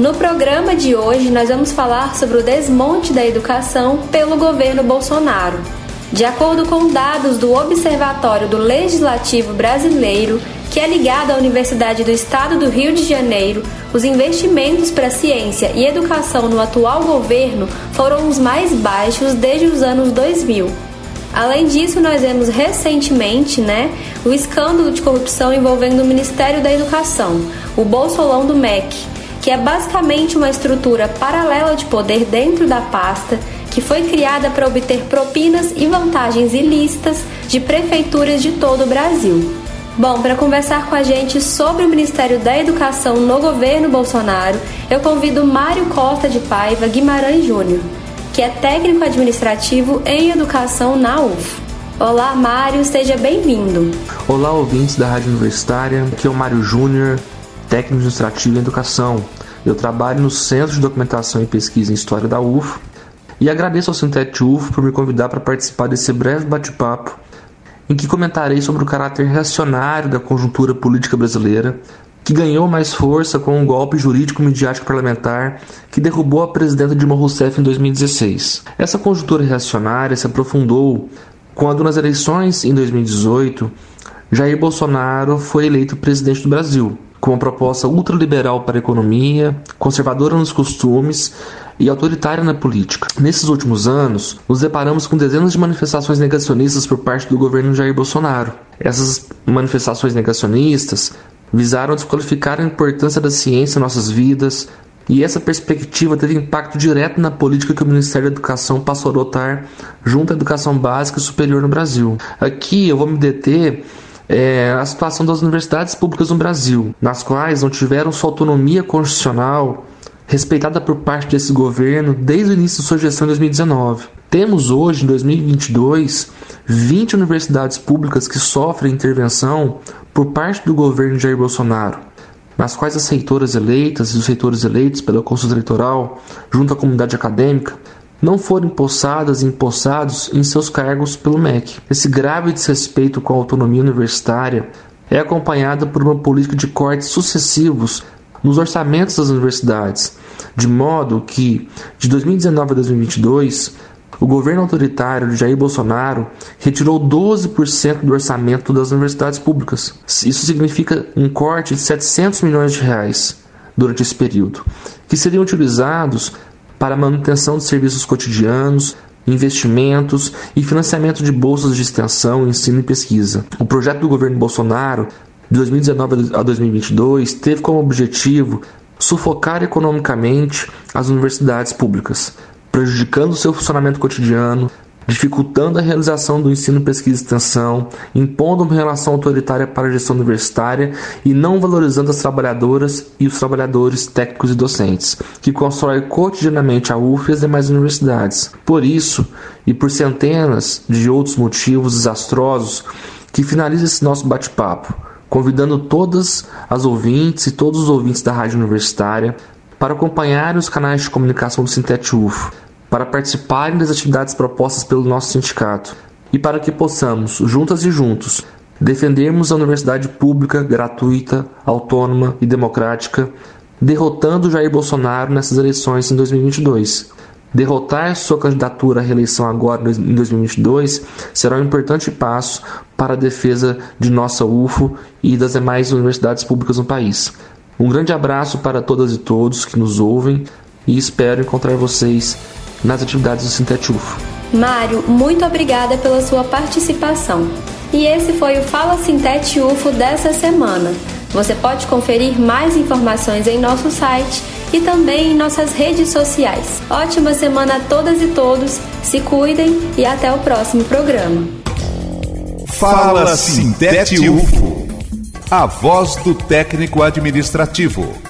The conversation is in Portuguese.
No programa de hoje, nós vamos falar sobre o desmonte da educação pelo governo Bolsonaro. De acordo com dados do Observatório do Legislativo Brasileiro, que é ligado à Universidade do Estado do Rio de Janeiro, os investimentos para ciência e educação no atual governo foram os mais baixos desde os anos 2000. Além disso, nós vemos recentemente né, o escândalo de corrupção envolvendo o Ministério da Educação, o Bolsolão do MEC, que é basicamente uma estrutura paralela de poder dentro da pasta que foi criada para obter propinas e vantagens ilícitas de prefeituras de todo o Brasil. Bom, para conversar com a gente sobre o Ministério da Educação no governo Bolsonaro, eu convido Mário Costa de Paiva Guimarães Júnior, que é técnico administrativo em educação na UF. Olá, Mário, seja bem-vindo. Olá, ouvintes da Rádio Universitária. Aqui é o Mário Júnior, técnico administrativo em educação. Eu trabalho no Centro de Documentação e Pesquisa em História da UF e agradeço ao Sintete UF por me convidar para participar desse breve bate-papo em que comentarei sobre o caráter reacionário da conjuntura política brasileira, que ganhou mais força com um golpe jurídico midiático parlamentar que derrubou a presidenta Dilma Rousseff em 2016. Essa conjuntura reacionária se aprofundou quando nas eleições em 2018 Jair Bolsonaro foi eleito presidente do Brasil com uma proposta ultraliberal para a economia, conservadora nos costumes e autoritária na política. Nesses últimos anos, nos deparamos com dezenas de manifestações negacionistas por parte do governo Jair Bolsonaro. Essas manifestações negacionistas visaram desqualificar a importância da ciência em nossas vidas, e essa perspectiva teve impacto direto na política que o Ministério da Educação passou a adotar junto à educação básica e superior no Brasil. Aqui eu vou me deter é, a situação das universidades públicas no Brasil, nas quais não tiveram sua autonomia constitucional respeitada por parte desse governo desde o início de sua gestão em 2019. Temos hoje, em 2022, 20 universidades públicas que sofrem intervenção por parte do governo Jair Bolsonaro, nas quais as reitoras eleitas e os reitores eleitos pela consulta eleitoral, junto à comunidade acadêmica, não foram empossadas e empossados em seus cargos pelo MEC. Esse grave desrespeito com a autonomia universitária é acompanhado por uma política de cortes sucessivos nos orçamentos das universidades, de modo que, de 2019 a 2022, o governo autoritário de Jair Bolsonaro retirou 12% do orçamento das universidades públicas. Isso significa um corte de 700 milhões de reais durante esse período, que seriam utilizados para a manutenção de serviços cotidianos, investimentos e financiamento de bolsas de extensão, ensino e pesquisa. O projeto do governo Bolsonaro, de 2019 a 2022, teve como objetivo sufocar economicamente as universidades públicas, prejudicando seu funcionamento cotidiano, dificultando a realização do ensino, pesquisa e extensão, impondo uma relação autoritária para a gestão universitária e não valorizando as trabalhadoras e os trabalhadores técnicos e docentes, que constroem cotidianamente a UF e as demais universidades. Por isso, e por centenas de outros motivos desastrosos, que finaliza esse nosso bate-papo, convidando todas as ouvintes e todos os ouvintes da Rádio Universitária para acompanhar os canais de comunicação do Sintete UFO, para participarem das atividades propostas pelo nosso sindicato e para que possamos, juntas e juntos, defendermos a universidade pública, gratuita, autônoma e democrática, derrotando Jair Bolsonaro nessas eleições em 2022. Derrotar sua candidatura à reeleição agora em 2022 será um importante passo para a defesa de nossa UFO e das demais universidades públicas no país. Um grande abraço para todas e todos que nos ouvem e espero encontrar vocês nas atividades do Sintetufo. Mário, muito obrigada pela sua participação. E esse foi o Fala Sintete UFO dessa semana. Você pode conferir mais informações em nosso site e também em nossas redes sociais. Ótima semana a todas e todos, se cuidem e até o próximo programa. Fala Sintete UFO, a voz do técnico administrativo.